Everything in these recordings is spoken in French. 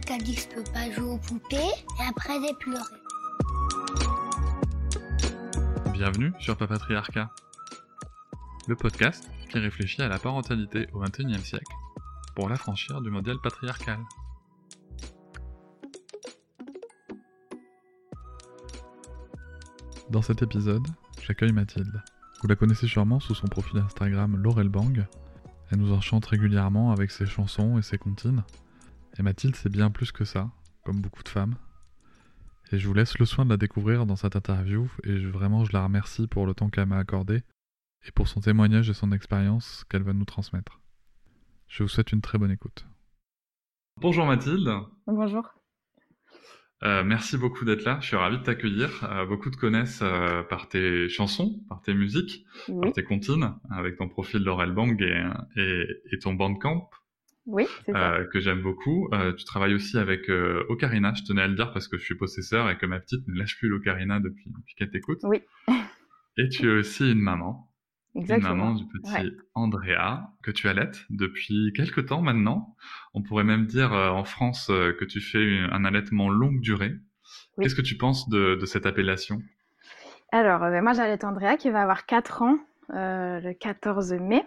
Quelqu'un qui a dit peux pas jouer aux poupées et après j'ai pleuré. Bienvenue sur Papatriarcat, le podcast qui réfléchit à la parentalité au XXIe siècle pour l'affranchir du modèle patriarcal. Dans cet épisode, j'accueille Mathilde. Vous la connaissez sûrement sous son profil Instagram Laurel Bang. Elle nous enchante régulièrement avec ses chansons et ses comptines. Et Mathilde, c'est bien plus que ça, comme beaucoup de femmes. Et je vous laisse le soin de la découvrir dans cette interview, et vraiment je la remercie pour le temps qu'elle m'a accordé, et pour son témoignage et son expérience qu'elle va nous transmettre. Je vous souhaite une très bonne écoute. Bonjour Mathilde. Bonjour. Euh, merci beaucoup d'être là. Je suis ravi de t'accueillir. Euh, beaucoup te connaissent euh, par tes chansons, par tes musiques, par tes comptines, avec ton profil Laurel Bang et, et, et ton bandcamp. Oui, c'est ça. que j'aime beaucoup. tu travailles aussi avec Ocarina, je tenais à le dire parce que je suis possesseur et que ma petite ne lâche plus l'Ocarina depuis, depuis qu'elle t'écoute. Oui. et tu es aussi une maman. Exactement. Une maman du petit Andrea que tu allaites depuis quelques temps maintenant. On pourrait même dire en France que tu fais un allaitement longue durée. Qu'est-ce que tu penses de, de cette appellation? Alors, ben, moi j'allaite Andrea qui va avoir 4 ans le 14 mai.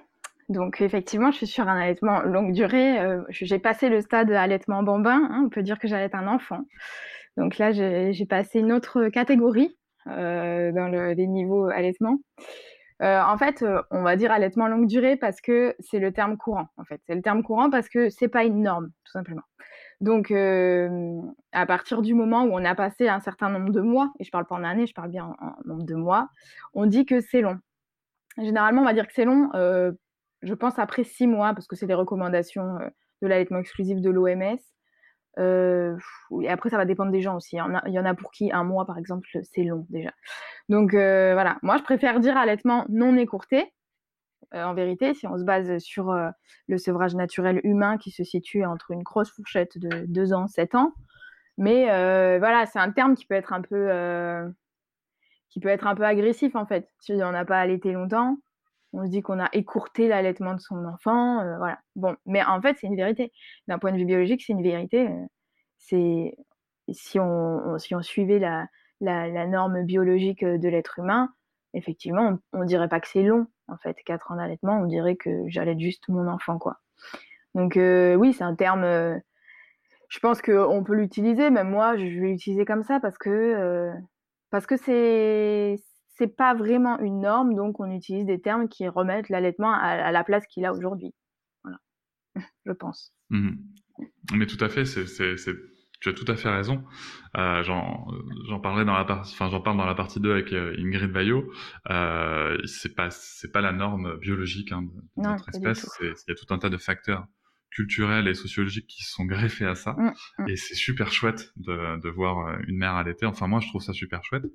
Donc effectivement, je suis sur un allaitement longue durée. Euh, j'ai passé le stade allaitement bambin. Hein, on peut dire que j'allaite un enfant. Donc là, j'ai passé une autre catégorie euh, dans le, les niveaux allaitement. Euh, en fait, on va dire allaitement longue durée parce que c'est le terme courant. En fait, c'est le terme courant parce que c'est pas une norme, tout simplement. Donc, à partir du moment où on a passé un certain nombre de mois, et je parle pas en années, je parle bien en, en nombre de mois, on dit que c'est long. Généralement, on va dire que c'est long je pense après six mois, parce que c'est les recommandations euh, de l'allaitement exclusif de l'OMS. Euh, et après, ça va dépendre des gens aussi. Il y, en a, il y en a pour qui un mois, par exemple, c'est long déjà. Donc euh, voilà, moi je préfère dire allaitement non écourté. en vérité, si on se base sur le sevrage naturel humain qui se situe entre une grosse fourchette de 2 ans, 7 ans. Mais voilà, c'est un terme qui peut être un peu qui peut être un peu agressif en fait. Si on n'a pas allaité longtemps, on se dit qu'on a écourté l'allaitement de son enfant, euh, voilà. Bon, mais en fait, c'est une vérité. D'un point de vue biologique, c'est une vérité. Euh, c'est si on, si on suivait la, la, norme biologique euh, de l'être humain, effectivement, on, ne dirait pas que c'est long. En fait, quatre ans d'allaitement, on dirait que j'allaite juste mon enfant, quoi. Donc oui, c'est un terme. je pense qu'on peut l'utiliser. Même moi, je vais l'utiliser comme ça parce que parce que c'est c'est pas vraiment une norme, donc on utilise des termes qui remettent l'allaitement à, la place qu'il a aujourd'hui. Voilà, je pense. Mmh Mais tout à fait, c'est, tu as tout à fait raison. Euh, j'en, parlerai dans la partie, enfin j'en parle dans la partie 2 avec euh, Ingrid Bayo. Euh, c'est pas, c'est pas la norme biologique hein, de, notre espèce. Il y a tout un tas de facteurs culturels et sociologiques qui se sont greffés à ça. Mm, mm. Et c'est super chouette de, de, voir euh, une mère allaiter. Enfin, moi, je trouve ça super chouette.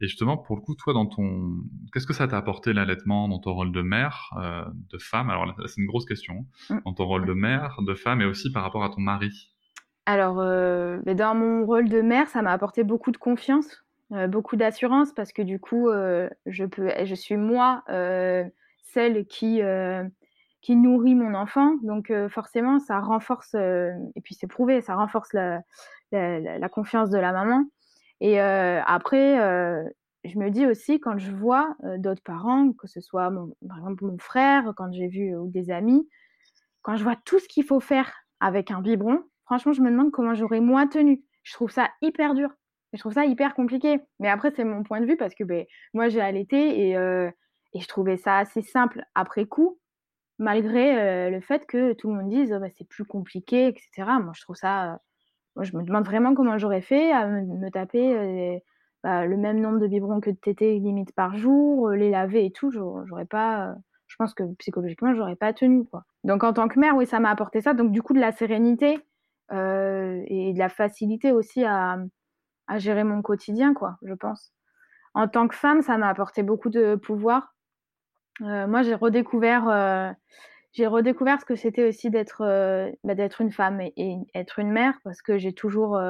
Et justement, pour le coup, toi, dans ton, qu'est-ce que ça t'a apporté l'allaitement dans ton rôle de mère, euh, de femme? Alors là, c'est une grosse question. Hein. Mm. Dans ton rôle de mère, de femme, et aussi par rapport à ton mari. Alors, euh, dans mon rôle de mère, ça m'a apporté beaucoup de confiance, euh, beaucoup d'assurance, parce que du coup, je peux, je suis moi celle qui qui nourrit mon enfant. Donc forcément, ça renforce, et puis c'est prouvé, ça renforce la, confiance de la maman. Et après, je me dis aussi, quand je vois d'autres parents, que ce soit mon, par exemple mon frère, quand j'ai vu ou des amis, quand je vois tout ce qu'il faut faire avec un biberon, franchement, je me demande comment j'aurais moi tenu. Je trouve ça hyper dur. Je trouve ça hyper compliqué. Mais après, c'est mon point de vue parce que ben, moi, j'ai allaité et, et je trouvais ça assez simple après coup malgré le fait que tout le monde dise «Oh, bah, c'est plus compliqué, etc. Moi, je trouve ça. je me demande vraiment comment j'aurais fait à me, taper bah, le même nombre de biberons que de tétés limite par jour, les laver et tout. J'aurais pas. je pense que psychologiquement, j'aurais pas tenu. Quoi. Donc, en tant que mère, oui, ça m'a apporté ça. Donc, du coup, de la sérénité et de la facilité aussi à, à gérer mon quotidien, quoi, je pense. En tant que femme, ça m'a apporté beaucoup de pouvoir. Moi, j'ai redécouvert, j'ai redécouvert ce que c'était aussi d'être, bah, d'être une femme et, et, être une mère, parce que j'ai toujours,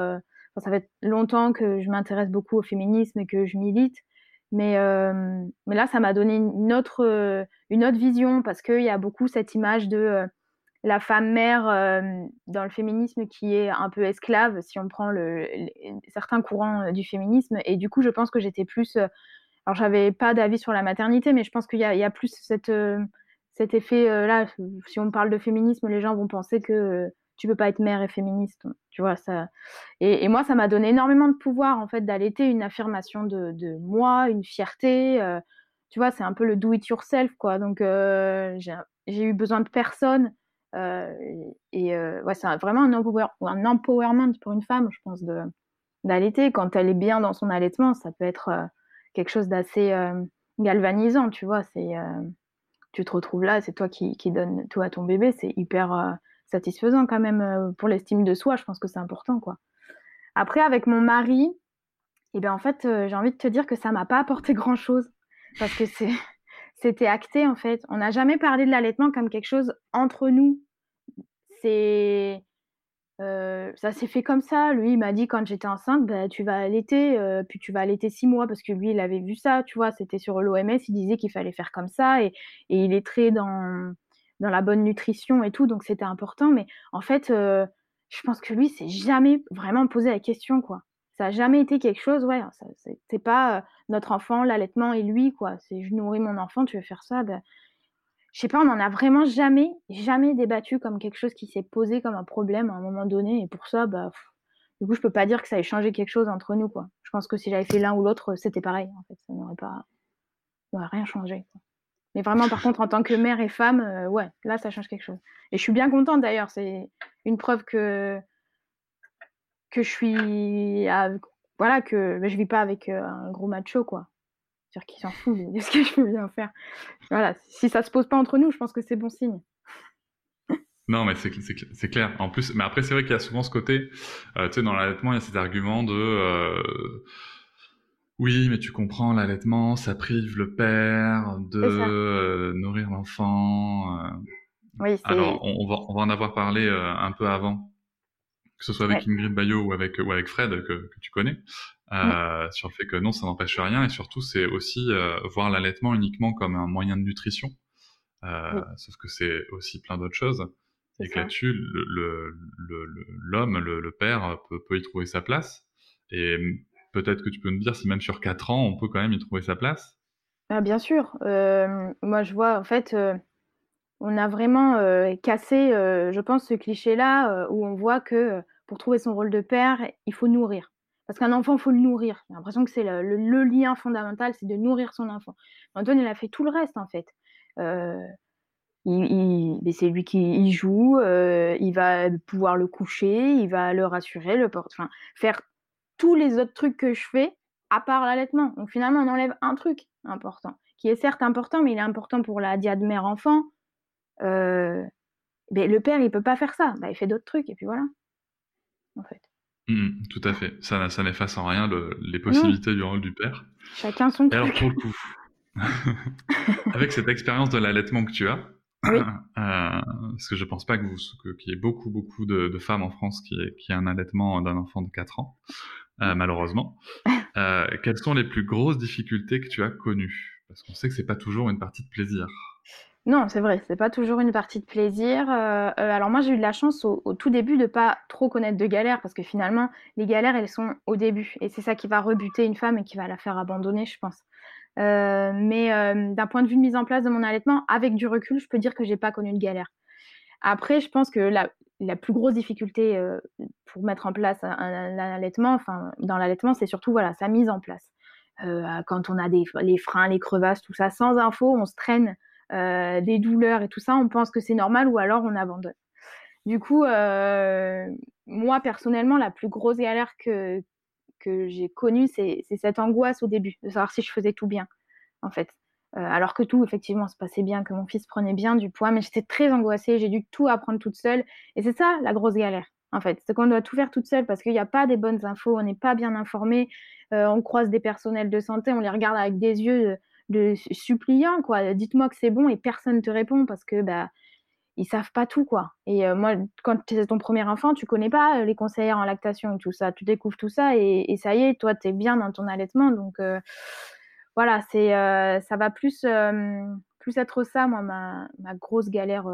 ça fait longtemps que je m'intéresse beaucoup au féminisme et que je milite. Mais, mais là, ça m'a donné une autre, une autre vision parce qu'il y a beaucoup cette image de la femme mère dans le féminisme qui est un peu esclave, si on prend le, certains courants du féminisme. Et du coup, je pense que j'étais plus. Alors, j'avais pas d'avis sur la maternité, mais je pense qu'il y, a plus cette, cet effet là. Si on parle de féminisme, les gens vont penser que tu peux pas être mère et féministe, tu vois ça. Et, moi, ça m'a donné énormément de pouvoir en fait d'allaiter, une affirmation de, moi, une fierté. Euh, tu vois, c'est un peu le do it yourself quoi. Donc euh, j'ai eu besoin de personne. Euh, et ouais, c'est vraiment un, un, empowerment pour une femme, je pense, d'allaiter. Quand elle est bien dans son allaitement, ça peut être quelque chose d'assez galvanisant, tu vois. C'est tu te retrouves là, c'est toi qui, qui donne tout à ton bébé, c'est hyper satisfaisant quand même euh, pour l'estime de soi. Je pense que c'est important, quoi. Après, avec mon mari, eh bien, en fait, euh, j'ai envie de te dire que ça m'a pas apporté grand-chose parce que c'est c'était acté en fait. On n'a jamais parlé de l'allaitement comme quelque chose entre nous. C'est ça s'est fait comme ça. Lui, il m'a dit quand j'étais enceinte, bah, tu vas allaiter, puis tu vas allaiter six mois parce que lui, il avait vu ça, tu vois. C'était sur l'OMS, il disait qu'il fallait faire comme ça et, il est très dans dans la bonne nutrition et tout, donc c'était important. Mais en fait, je pense que lui, c'est jamais vraiment posé la question, quoi. Ça a jamais été quelque chose, ouais, c'est pas notre enfant, l'allaitement et lui, quoi. C'est je nourris mon enfant, tu veux faire ça, ben, je sais pas, on en a vraiment jamais, jamais débattu comme quelque chose qui s'est posé comme un problème à un moment donné. Et pour ça, bah, du coup, je peux pas dire que ça ait changé quelque chose entre nous, quoi. Je pense que si j'avais fait l'un ou l'autre, c'était pareil, en fait. Ça n'aurait pas, rien changé. Mais vraiment, par contre, en tant que mère et femme, euh, ouais, là, ça change quelque chose. Et je suis bien contente d'ailleurs. C'est une preuve que que je suis, voilà, que je vis pas avec euh, un gros macho, quoi. C'est-à-dire qu'il s'en fout de ce que je peux bien faire. Voilà, si ça se pose pas entre nous, je pense que c'est bon signe. Non, mais c'est clair. En plus, mais après, c'est vrai qu'il y a souvent ce côté, euh, tu sais, dans l'allaitement, il y a cet argument de oui, mais tu comprends, l'allaitement, ça prive le père de euh, nourrir l'enfant. Euh. Oui, Alors, on, va, on va en avoir parlé euh, un peu avant, que ce soit avec Ingrid Bayo ou avec, ou avec Fred, que, que tu connais, mm. sur le fait que non, ça n'empêche rien, et surtout, c'est aussi voir l'allaitement uniquement comme un moyen de nutrition, sauf que c'est aussi plein d'autres choses. Et que là-dessus, l'homme, le, le, le, père, peut, peut y trouver sa place. Et peut-être que tu peux nous dire si même sur 4 ans, on peut quand même y trouver sa place ah, Bien sûr. Euh, moi, je vois, en fait, euh, on a vraiment euh, cassé, je pense, ce cliché-là où on voit que pour trouver son rôle de père, il faut nourrir. Parce qu'un enfant, il faut le nourrir. J'ai l'impression que c'est le, lien fondamental, c'est de nourrir son enfant. Antoine, il a fait tout le reste, en fait. Il, c'est lui qui joue, il va pouvoir le coucher, il va le rassurer, le porter, enfin, faire tous les autres trucs que je fais, à part l'allaitement. Donc finalement, on enlève un truc important, qui est certes important, mais il est important pour la diade mère-enfant. Euh, le père, il peut pas faire ça. Bah, il fait d'autres trucs, et puis voilà. En fait. Mmh, tout à fait. Ça, ça n'efface en rien les possibilités du rôle du père. Chacun son truc. Alors pour le coup, avec cette expérience de l'allaitement que tu as, oui. Euh, parce que je pense pas que vous, qu'il y ait beaucoup, beaucoup de, femmes en France qui aient, qui un allaitement d'un enfant de 4 ans. Euh, malheureusement. Euh, quelles sont les plus grosses difficultés que tu as connues? Parce qu'on sait que c'est pas toujours une partie de plaisir. Non, c'est vrai, c'est pas toujours une partie de plaisir. Euh, alors moi, j'ai eu de la chance au, tout début de pas trop connaître de galères, parce que finalement, les galères, elles sont au début, et c'est ça qui va rebuter une femme et qui va la faire abandonner, je pense. mais d'un point de vue de mise en place de mon allaitement, avec du recul, je peux dire que j'ai pas connu de galère. Après, je pense que la, la plus grosse difficulté euh, pour mettre en place un, allaitement, enfin, dans l'allaitement, c'est surtout voilà, sa mise en place. Euh, quand on a des, les freins, les crevasses, tout ça, sans info, on se traîne euh, des douleurs et tout ça, on pense que c'est normal ou alors on abandonne. Du coup, moi personnellement, la plus grosse galère que, que j'ai connue, c'est cette angoisse au début, de savoir si je faisais tout bien, en fait. Euh, alors que tout, effectivement, se passait bien, que mon fils prenait bien du poids, mais j'étais très angoissée, j'ai dû tout apprendre toute seule. Et c'est ça la grosse galère. en fait. C'est qu'on doit tout faire toute seule parce qu'il n'y a pas des bonnes infos, on n'est pas bien informé, euh, on croise des personnels de santé, on les regarde avec des yeux de, suppliants, quoi. Dites-moi que c'est bon et personne ne te répond parce que bah ils savent pas tout, quoi. Et euh, moi, quand c'est ton premier enfant, tu connais pas euh, les conseillères en lactation et tout ça. Tu découvres tout ça et, ça y est, toi, tu es bien dans ton allaitement. Donc, voilà, c'est, ça va plus, plus être ça, moi, ma, ma grosse galère,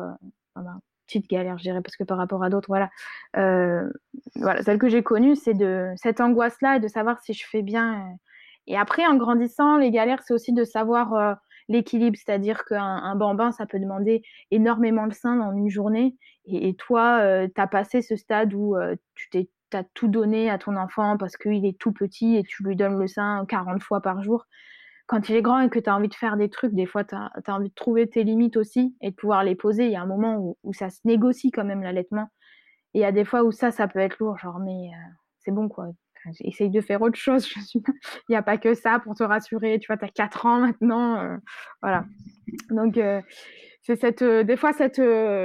petite galère, je dirais, parce que par rapport à d'autres, voilà, euh, voilà, celle que j'ai connue, c'est de cette angoisse-là et de savoir si je fais bien. Euh. Et après, en grandissant, les galères, c'est aussi de savoir euh, l'équilibre, c'est-à-dire qu'un un bambin, ça peut demander énormément de sein dans une journée. Et, toi, tu as passé ce stade où tu t'es as tout donné à ton enfant parce qu'il est tout petit et tu lui donnes le sein 40 fois par jour quand il est grand et que tu envie de faire des trucs, des fois, tu as, envie de trouver tes limites aussi et de pouvoir les poser. Il y a un moment où, ça se négocie quand même l'allaitement. Et il y a des fois où ça, ça peut être lourd, genre, mais euh, c'est bon, quoi. Essaye de faire autre chose. Je suis... il n'y a pas que ça pour te rassurer. Tu vois, tu as 4 ans maintenant. Euh, voilà. Donc, euh, c'est cette, des fois cette,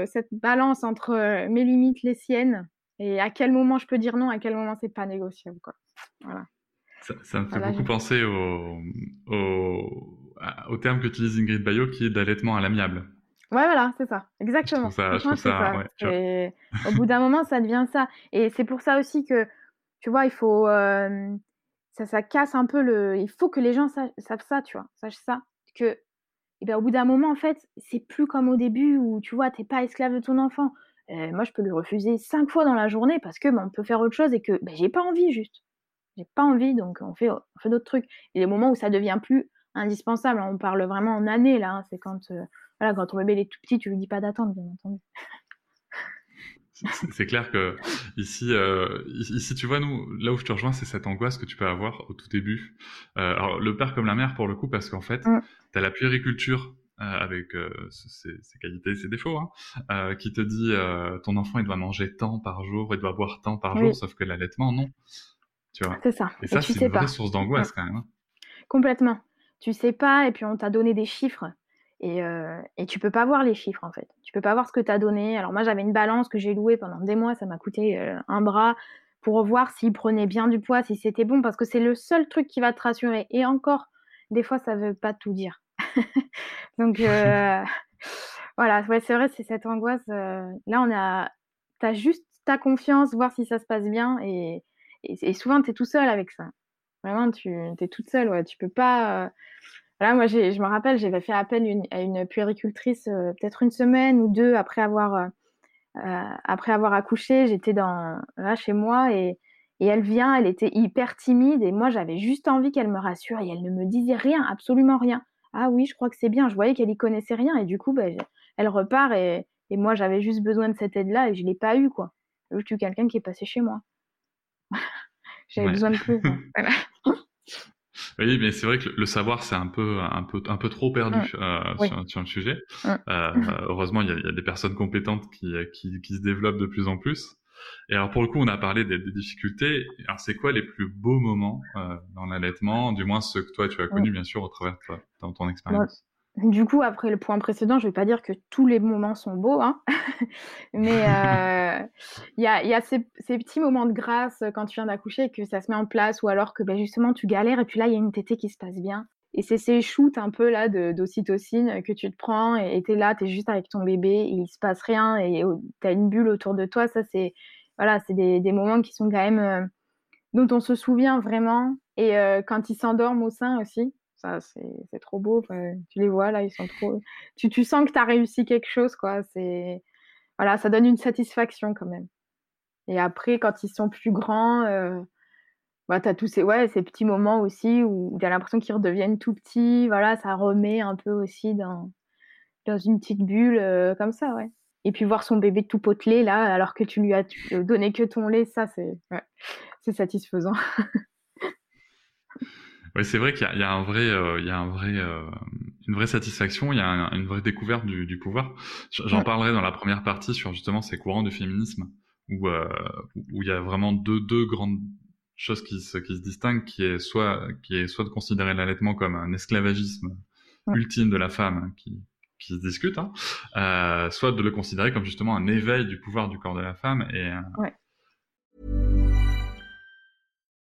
cette balance entre mes limites, les siennes, et à quel moment je peux dire non, à quel moment c'est pas négociable. Quoi. Voilà. Ça, me fait beaucoup penser au, au, terme qu'utilise Ingrid Bayo qui est d'allaitement à l'amiable. Ouais, voilà, c'est ça, exactement. Je trouve ça, au bout d'un moment, ça devient ça. Et c'est pour ça aussi que, tu vois, il faut. Euh, ça, ça casse un peu le. Il faut que les gens ça, tu vois, sachent ça. Que, et bien, au bout d'un moment, en fait, c'est plus comme au début où, tu vois, t'es pas esclave de ton enfant. Euh, moi, je peux lui refuser cinq fois dans la journée parce que ben, on peut faire autre chose et que ben, j'ai pas envie, juste j'ai pas envie, donc on fait, on fait d'autres trucs. Et les moments où ça devient plus indispensable, on parle vraiment en années là, hein, c'est quand, euh, voilà, quand ton bébé est tout petit, tu lui dis pas d'attendre, bien entendu. C'est clair que ici, euh, ici, tu vois, nous, là où je te rejoins, c'est cette angoisse que tu peux avoir au tout début. Euh, alors, le père comme la mère, pour le coup, parce qu'en fait, mmh. tu as la puériculture avec ses, qualités et ses défauts, hein, qui te dit ton enfant il doit manger tant par jour, il doit boire tant par jour, sauf que l'allaitement non. C'est ça. Et, ça, c'est une vraie source d'angoisse quand même. Hein. Complètement. Tu sais pas, et puis on t'a donné des chiffres. Et, euh, et tu peux pas voir les chiffres en fait. Tu peux pas voir ce que tu as donné. Alors moi j'avais une balance que j'ai louée pendant des mois, ça m'a coûté euh, un bras pour voir s'il prenait bien du poids, si c'était bon, parce que c'est le seul truc qui va te rassurer. Et encore, des fois ça veut pas tout dire. Donc euh, voilà, ouais, c'est vrai, c'est cette angoisse. là on a, as juste ta confiance, voir si ça se passe bien et, et, souvent, tu es tout seul avec ça. Vraiment, tu es toute seule. Ouais. Tu peux pas. Euh, voilà, moi, je me rappelle, j'avais fait appel à une puéricultrice euh, peut-être une semaine ou deux après avoir, euh, après avoir accouché. J'étais dans là chez moi et, et elle vient, elle était hyper timide et moi, j'avais juste envie qu'elle me rassure et elle ne me disait rien, absolument rien. Ah oui, je crois que c'est bien. Je voyais qu'elle y connaissait rien et du coup, bah, elle repart et, et moi, j'avais juste besoin de cette aide-là et je l'ai pas eu quoi. Juste eu quelqu'un qui est passé chez moi. J'avais besoin de plus. Oui, mais c'est vrai que le savoir, c'est un peu, un peu, un peu trop perdu mmh. euh, sur, le sujet. Mmh. Euh, heureusement, il y, a, des personnes compétentes qui, qui, qui, se développent de plus en plus. Et alors, pour le coup, on a parlé des, difficultés. Alors, c'est quoi les plus beaux moments euh, dans l'allaitement? Du moins, ceux que toi, tu as connus, mmh. bien sûr, au travers de ton expérience. Du coup, après le point précédent, je ne vais pas dire que tous les moments sont beaux, hein mais euh, il y, a, ces, petits moments de grâce quand tu viens d'accoucher que ça se met en place, ou alors que ben, justement tu galères et puis là il y a une tétée qui se passe bien. Et c'est ces shoots un peu là d'ocytocine que tu te prends et tu es là, tu es juste avec ton bébé, et il se passe rien et tu as une bulle autour de toi. Ça, c'est voilà, c'est des, moments qui sont quand même euh, dont on se souvient vraiment. Et euh, quand ils s'endorment au sein aussi, ça, c'est trop beau. tu les vois là, ils sont trop. Tu, tu sens que tu as réussi quelque chose, quoi. C'est voilà, ça donne une satisfaction quand même. Et après, quand ils sont plus grands, euh... bah, tu as tous ces, ouais, ces petits moments aussi où tu as l'impression qu'ils redeviennent tout petits. Voilà, ça remet un peu aussi dans, dans une petite bulle euh, comme ça, ouais. Et puis voir son bébé tout potelé là, alors que tu lui as donné que ton lait, ça, c'est ouais, satisfaisant. Oui, c'est vrai qu'il y, y, a un vrai, euh, il y a un vrai, euh, une vraie satisfaction, il y a une vraie découverte du, du pouvoir. J'en parlerai dans la première partie sur justement ces courants du féminisme où, euh, où il y a vraiment deux, deux grandes choses qui se, qui se distinguent, qui est soit, qui est soit de considérer l'allaitement comme un esclavagisme ultime de la femme hein, qui, qui se discute, hein, euh, soit de le considérer comme justement un éveil du pouvoir du corps de la femme et, ouais.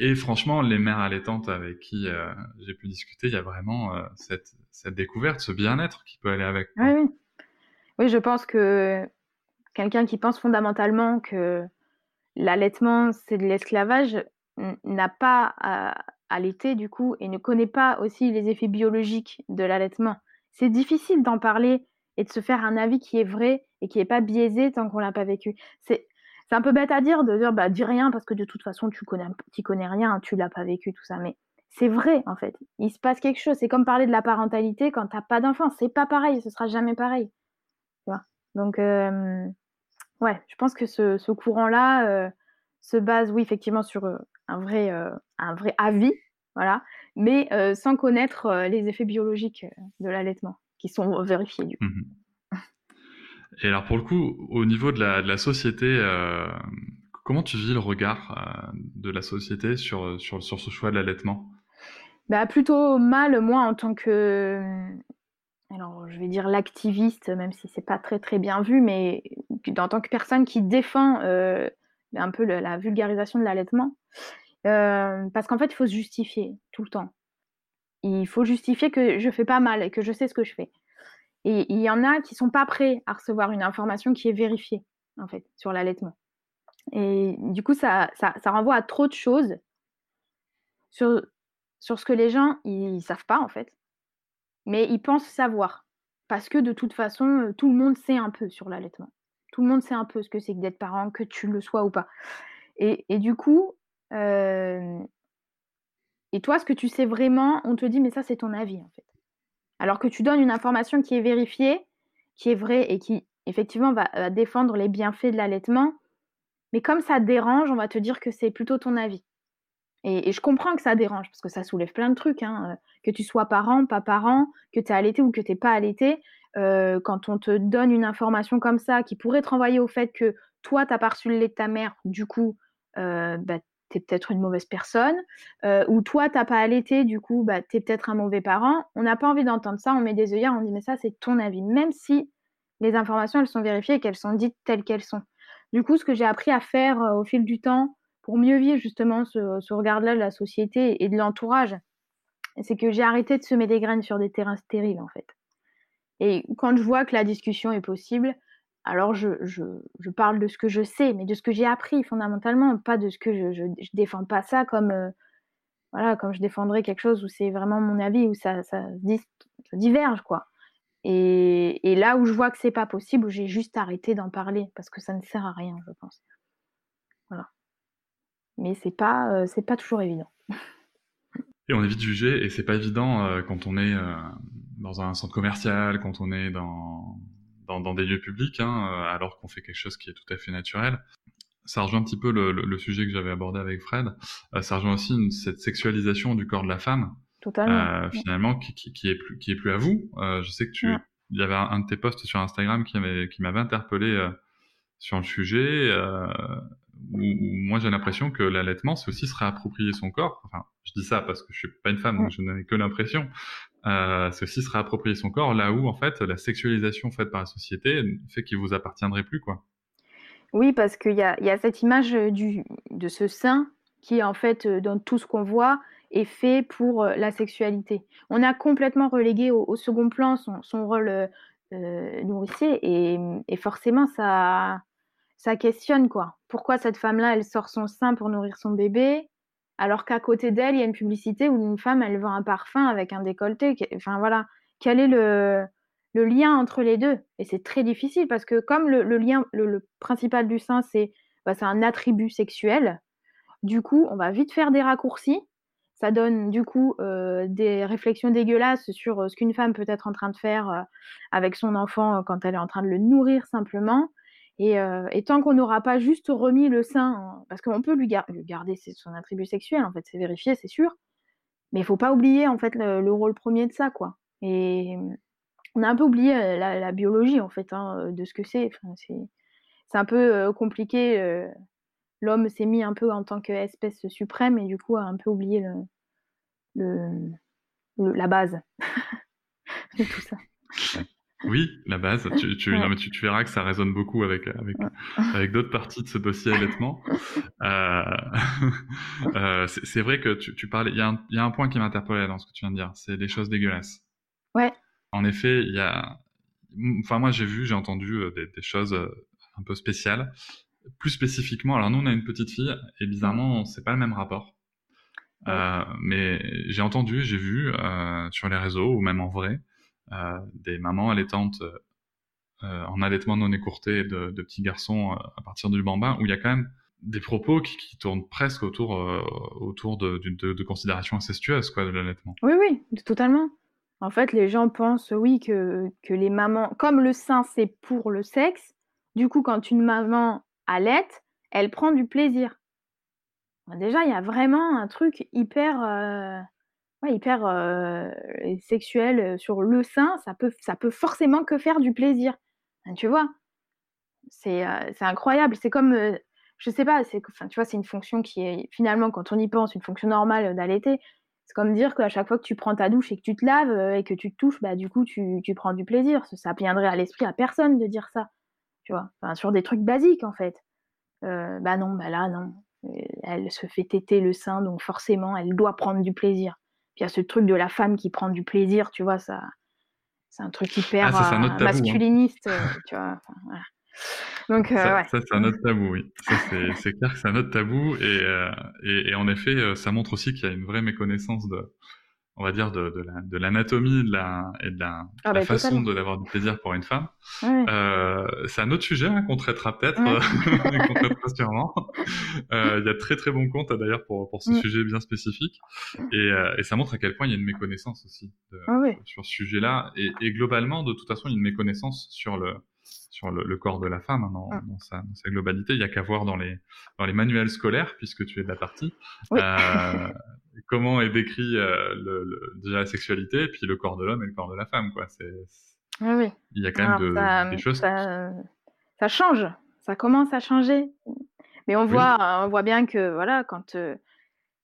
Et franchement, les mères allaitantes avec qui euh, j'ai pu discuter, il y a vraiment euh, cette, découverte, ce bien-être qui peut aller avec. Oui, oui. Je pense que quelqu'un qui pense fondamentalement que l'allaitement, c'est de l'esclavage, n'a pas à allaiter du coup et ne connaît pas aussi les effets biologiques de l'allaitement. C'est difficile d'en parler et de se faire un avis qui est vrai et qui n'est pas biaisé tant qu'on l'a pas vécu. C'est c'est un peu bête à dire de dire bah dis rien parce que de toute façon tu connais tu connais rien, tu l'as pas vécu tout ça mais c'est vrai en fait. Il se passe quelque chose, c'est comme parler de la parentalité quand tu n'as pas d'enfant, c'est pas pareil, ce sera jamais pareil. Donc euh, ouais, je pense que ce, ce courant-là euh, se base, oui, effectivement, sur euh, un, vrai, un vrai avis, voilà, mais sans connaître les effets biologiques de l'allaitement, qui sont vérifiés du coup. Mmh Et alors pour le coup, au niveau de la, société, comment tu vis le regard de la société sur, sur, sur ce choix de l'allaitement? Bah, Plutôt mal, moi, en tant que alors je vais dire l'activiste, même si c'est pas très très bien vu, mais en tant que personne qui défend euh, un peu la vulgarisation de l'allaitement, euh, parce qu'en fait il faut se justifier tout le temps. Il faut justifier que je fais pas mal et que je sais ce que je fais. Et il y en a qui sont pas prêts à recevoir une information qui est vérifiée en fait sur l'allaitement. Et du coup ça, ça, renvoie à trop de choses sur, sur ce que les gens ils savent pas en fait mais ils pensent savoir. Parce que de toute façon, tout le monde sait un peu sur l'allaitement. Tout le monde sait un peu ce que c'est que d'être parent, que tu le sois ou pas. Et, du coup, euh, et toi, ce que tu sais vraiment, on te dit, mais ça, c'est ton avis, en fait. Alors que tu donnes une information qui est vérifiée, qui est vraie et qui, effectivement, va, défendre les bienfaits de l'allaitement. Mais comme ça dérange, on va te dire que c'est plutôt ton avis. Et, je comprends que ça dérange, parce que ça soulève plein de trucs. Hein, euh, que tu sois parent, pas parent, que tu es allaité ou que tu n'es pas allaité, euh, quand on te donne une information comme ça qui pourrait te renvoyer au fait que toi, tu n'as pas reçu le lait de ta mère, du coup, euh, bah, peut-être une mauvaise personne, ou toi, tu n'as pas allaité, du coup, bah, tu es peut-être un mauvais parent. On n'a pas envie d'entendre ça, on met des œillères, on dit, mais ça, c'est ton avis, même si les informations, elles sont vérifiées et qu'elles sont dites telles qu'elles sont. Du coup, ce que j'ai appris à faire au fil du temps, pour mieux vivre justement ce, regard-là de la société et de l'entourage. C'est que j'ai arrêté de semer des graines sur des terrains stériles en fait. Et quand je vois que la discussion est possible, alors je, parle de ce que je sais, mais de ce que j'ai appris fondamentalement, pas de ce que je, je, défends pas ça comme euh, voilà comme je défendrais quelque chose où c'est vraiment mon avis où ça, ça, diverge quoi. Et, là où je vois que c'est pas possible, j'ai juste arrêté d'en parler parce que ça ne sert à rien, je pense. Voilà mais c'est pas euh, pas toujours évident. Et on évite de juger, et c'est pas évident euh, quand on est dans un centre commercial, quand on est dans, dans, dans des lieux publics, hein, alors qu'on fait quelque chose qui est tout à fait naturel. Ça rejoint un petit peu le, le, sujet que j'avais abordé avec Fred. ça rejoint aussi une, cette sexualisation du corps de la femme, Totalement. finalement, qui, qui, qui, est plus, qui est plus à vous. je sais que tu, il y avait un, de tes posts sur Instagram qui m'avait qui interpellé sur le sujet où, moi j'ai l'impression que l'allaitement, c'est aussi se réapproprier son corps. Enfin, je dis ça parce que je suis pas une femme, donc je n'en ai que l'impression. Euh, c'est aussi se réapproprier son corps, là où en fait la sexualisation faite par la société fait qu'il vous appartiendrait plus, quoi. Oui, parce qu'il y a, cette image du, de ce sein qui, en fait, euh, dans tout ce qu'on voit, est fait pour euh, la sexualité. On a complètement relégué au, second plan son, son rôle euh, nourricier et, et, forcément, ça, ça questionne quoi. Pourquoi cette femme-là, elle sort son sein pour nourrir son bébé, alors qu'à côté d'elle, il y a une publicité où une femme, elle vend un parfum avec un décolleté. Enfin voilà, quel est le, lien entre les deux? Et c'est très difficile parce que comme le, lien, le, principal du sein, c'est bah, un attribut sexuel, du coup, on va vite faire des raccourcis. Ça donne du coup euh, des réflexions dégueulasses sur euh, ce qu'une femme peut être en train de faire euh, avec son enfant quand elle est en train de le nourrir simplement. Et, tant qu'on n'aura pas juste remis le sein, parce qu'on peut lui, garder son attribut sexuel, en fait, c'est vérifié, c'est sûr. Mais il faut pas oublier en fait le, rôle premier de ça, quoi. Et on a un peu oublié la, biologie en fait hein, de ce que c'est. c'est un peu compliqué. L'homme s'est mis un peu en tant qu'espèce suprême et du coup a un peu oublié la base de tout ça. Oui, la base. Tu, tu, tu, verras que ça résonne beaucoup avec, avec, avec d'autres parties de ce dossier allaitement. Euh, euh, c'est vrai que tu, tu parlais. Il y, a un, y a un point qui m'interpellait dans ce que tu viens de dire. C'est des choses dégueulasses. Ouais. En effet, il y a. Enfin, moi, j'ai vu, j'ai entendu euh, des, des, choses un peu spéciales. Plus spécifiquement, alors nous, on a une petite fille et bizarrement, c'est pas le même rapport. Euh, mais j'ai entendu, j'ai vu euh, sur les réseaux ou même en vrai euh, des mamans allaitantes euh, en allaitement non écourté de, petits garçons à partir du bambin où il y a quand même des propos qui, tournent presque autour autour de, considérations incestueuses quoi de l'allaitement. Oui oui totalement. En fait les gens pensent oui que que les mamans comme le sein c'est pour le sexe du coup quand une maman allaite elle prend du plaisir. Déjà, il y a vraiment un truc hyper, euh, hyper euh, sexuel euh, sur le sein. Ça peut, ça peut forcément que faire du plaisir. Tu vois? C'est incroyable. C'est comme, je sais pas, c'est, tu vois, c'est une fonction qui est finalement, quand on y pense, une fonction normale d'allaiter. C'est comme dire qu'à chaque fois que tu prends ta douche et que tu te laves et que tu te touches, bah, du coup, tu, tu prends du plaisir. Ça viendrait à l'esprit à personne de dire ça. Tu vois? Sur des trucs basiques, en fait. bah non, bah là, non elle se fait téter le sein, donc forcément, elle doit prendre du plaisir. Puis il y a ce truc de la femme qui prend du plaisir, tu vois, ça, c'est un truc hyper ah, euh, hein. masculiniste, euh, tu vois. Donc, euh, ça, ça c'est un autre tabou, oui. c'est clair que c'est un autre tabou, et, et, et, en effet, ça montre aussi qu'il y a une vraie méconnaissance de, on va dire, de, de l'anatomie de la, et de la, ah la bah, façon de d'avoir du plaisir pour une femme. Euh, c'est un autre sujet hein, qu'on traitera peut-être, ouais. Euh, qu'on traitera sûrement. Euh, il y a très très bon compte d'ailleurs pour, pour ce sujet bien spécifique. Et, euh, et, ça montre à quel point il y a une méconnaissance aussi de, ah sur ce sujet-là. Et, et, globalement, de toute façon, il y a une méconnaissance sur le, sur le, le, corps de la femme hein, dans, dans, sa, dans, sa, globalité. Il y a qu'à voir dans les, dans les manuels scolaires, puisque tu es de la partie, euh, comment est décrit euh, le, le, déjà la sexualité, et puis le corps de l'homme et le corps de la femme. Quoi. C'est, oui, oui. Il y a quand même de, ça, des choses. Ça, ça, change, ça commence à changer. Mais on voit, oui. on voit bien que voilà, quand, euh,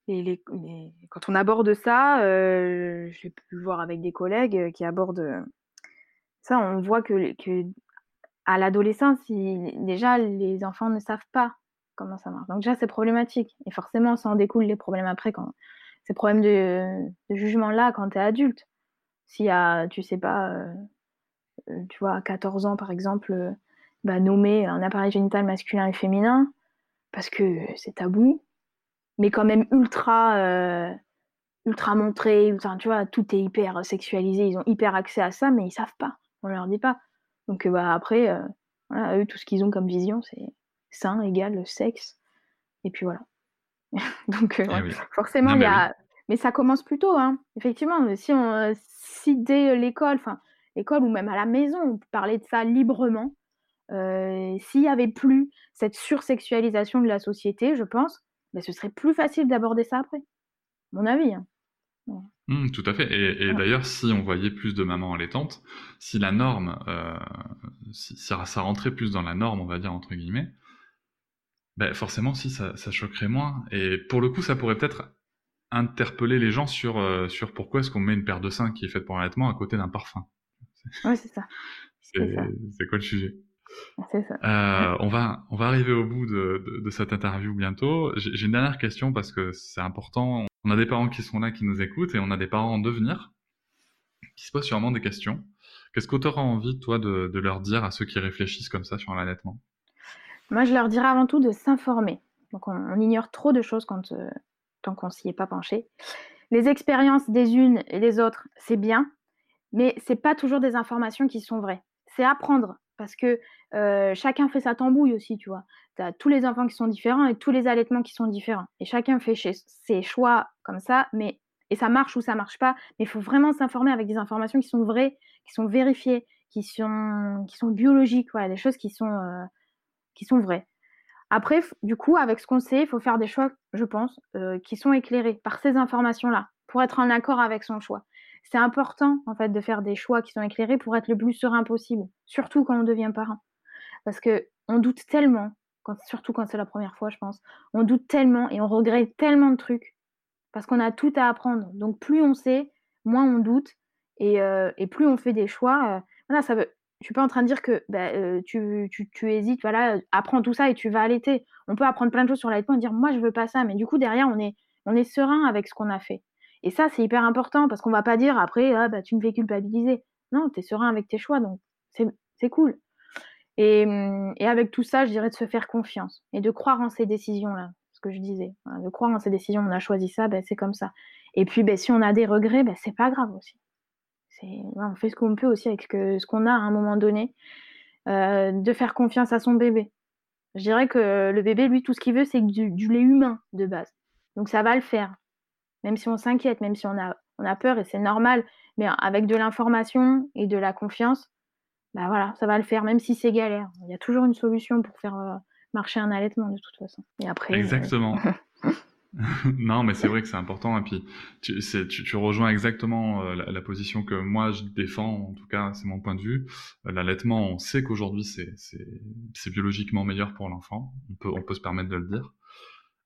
les, les, les, quand on aborde ça, euh, j'ai pu voir avec des collègues qui abordent ça, on voit que, que à l'adolescence, déjà les enfants ne savent pas comment ça marche. Donc déjà c'est problématique. Et forcément, ça en découle les problèmes après quand ces problèmes de, de jugement-là quand tu es adulte. S'il y a, tu sais pas, euh, euh, tu vois, à 14 ans par exemple, euh, bah, nommer un appareil génital masculin et féminin, parce que c'est tabou, mais quand même ultra, ultra montré, tu vois, tout est hyper sexualisé, ils ont hyper accès à ça, mais ils savent pas, on leur dit pas. Donc bah, après, eux, tout ce qu'ils ont comme vision, c'est sain égale sexe, et puis voilà. Donc, euh, Eh oui. forcément, il y oui. a. Mais ça commence plus tôt, hein. Effectivement, si on, euh, si dès l'école, enfin, l'école ou même à la maison, on peut parler de ça librement, euh, s'il y avait plus cette sursexualisation de la société, je pense, ben, ce serait plus facile d'aborder ça après. Mon avis. Hein. Ouais. Mmh, tout à fait. Et, d'ailleurs, si on voyait plus de mamans allaitantes, si la norme, euh, si, ça rentrait plus dans la norme, on va dire entre guillemets, ben forcément, si ça, ça choquerait moins. Et pour le coup, ça pourrait peut-être interpeller les gens sur euh, sur pourquoi est-ce qu'on met une paire de seins qui est faite pour l'allaitement à côté d'un parfum. Ouais, c'est ça. C'est quoi le sujet? C'est ça. Euh, on va on va arriver au bout de, de, de cette interview bientôt. J'ai j'ai une dernière question parce que c'est important. On a des parents qui sont là, qui nous écoutent, et on a des parents en devenir qui se posent sûrement des questions. Qu'est-ce que tu auras envie, toi, de, de leur dire à ceux qui réfléchissent comme ça sur l'allaitement? Moi, je leur dirais avant tout de s'informer. Donc, on, ignore trop de choses quand, euh, tant qu'on s'y est pas penché. Les expériences des unes et des autres, c'est bien, mais c'est pas toujours des informations qui sont vraies. C'est apprendre parce que euh, chacun fait sa tambouille aussi, tu vois. Tu as tous les enfants qui sont différents et tous les allaitements qui sont différents. Et chacun fait ses choix comme ça, mais et ça marche ou ça marche pas. Mais il faut vraiment s'informer avec des informations qui sont vraies, qui sont vérifiées, qui sont, qui sont biologiques, voilà, des choses qui sont, euh, qui sont vraies. Après, du coup, avec ce qu'on sait, il faut faire des choix, je pense, euh, qui sont éclairés par ces informations-là, pour être en accord avec son choix. C'est important, en fait, de faire des choix qui sont éclairés pour être le plus serein possible, surtout quand on devient parent. Parce que on doute tellement, surtout quand c'est la première fois, je pense, on doute tellement et on regrette tellement de trucs, parce qu'on a tout à apprendre. Donc, plus on sait, moins on doute, et, euh, plus on fait des choix. Euh, voilà, ça veut, je suis pas en train de dire que bah, tu, hésites, voilà, apprends tout ça et tu vas allaiter. On peut apprendre plein de choses sur l'allaitement et dire moi je veux pas ça, mais du coup derrière on est, serein avec ce qu'on a fait. Et ça c'est hyper important parce qu'on va pas dire après ah, bah, tu me fais culpabiliser. Non, tu es serein avec tes choix donc c'est cool. Et, mmh, et, avec tout ça, je dirais de se faire confiance et de croire en ces décisions-là, ce que je disais. de croire en ces décisions, on a choisi ça, ben, c'est comme ça. Et puis si on a des regrets, c'est pas grave aussi on fait ce qu'on peut aussi avec ce qu'on a à un moment donné, euh, de faire confiance à son bébé. Je dirais que le bébé, lui, tout ce qu'il veut, c'est du, du, lait humain de base. Donc ça va le faire. Même si on s'inquiète, même si on a, on a peur, et c'est normal, mais avec de l'information et de la confiance, bah voilà, ça va le faire, même si c'est galère. Il y a toujours une solution pour faire euh, marcher un allaitement de toute façon. Et après. Euh, Exactement. non, mais c'est vrai que c'est important. Et puis, tu, tu, rejoins exactement euh, la, position que moi je défends. En tout cas, c'est mon point de vue. Euh, l'allaitement, on sait qu'aujourd'hui, c'est biologiquement meilleur pour l'enfant. On peut, on peut se permettre de le dire.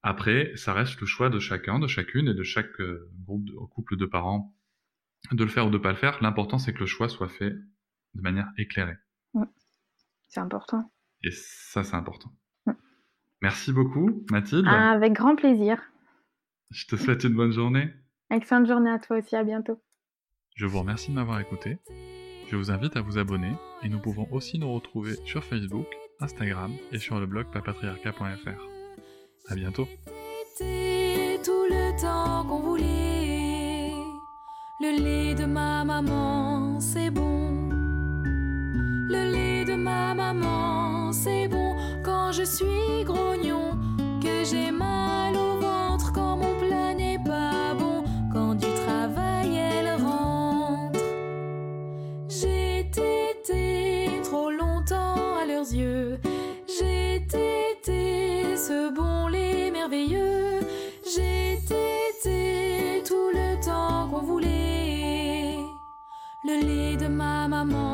Après, ça reste le choix de chacun, de chacune et de chaque euh, groupe, de, couple de parents de le faire ou de pas le faire. L'important, c'est que le choix soit fait de manière éclairée. C'est important. Et ça, c'est important. Merci beaucoup, Mathilde. Ah, avec grand plaisir. Je te souhaite une bonne journée. Excellente journée à toi aussi, à bientôt. Je vous remercie de m'avoir écouté. Je vous invite à vous abonner et nous pouvons aussi nous retrouver sur Facebook, Instagram et sur le blog papatriarca.fr. À bientôt. tout le temps qu'on voulait. Le lait de ma maman, c'est bon. Le lait de ma maman, c'est bon quand je suis grognon, que j'ai mal も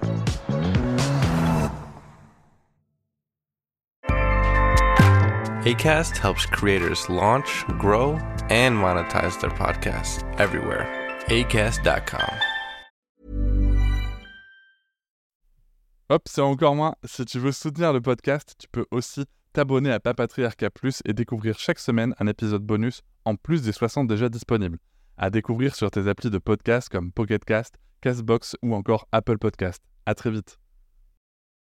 ACAST helps creators launch, grow, and monetize their podcasts everywhere. ACAST.com. Hop, c'est encore moins. Si tu veux soutenir le podcast, tu peux aussi t'abonner à Papatriarca Plus et découvrir chaque semaine un épisode bonus en plus des 60 déjà disponibles. À découvrir sur tes applis de podcast comme Pocketcast, Castbox ou encore Apple Podcast. À très vite.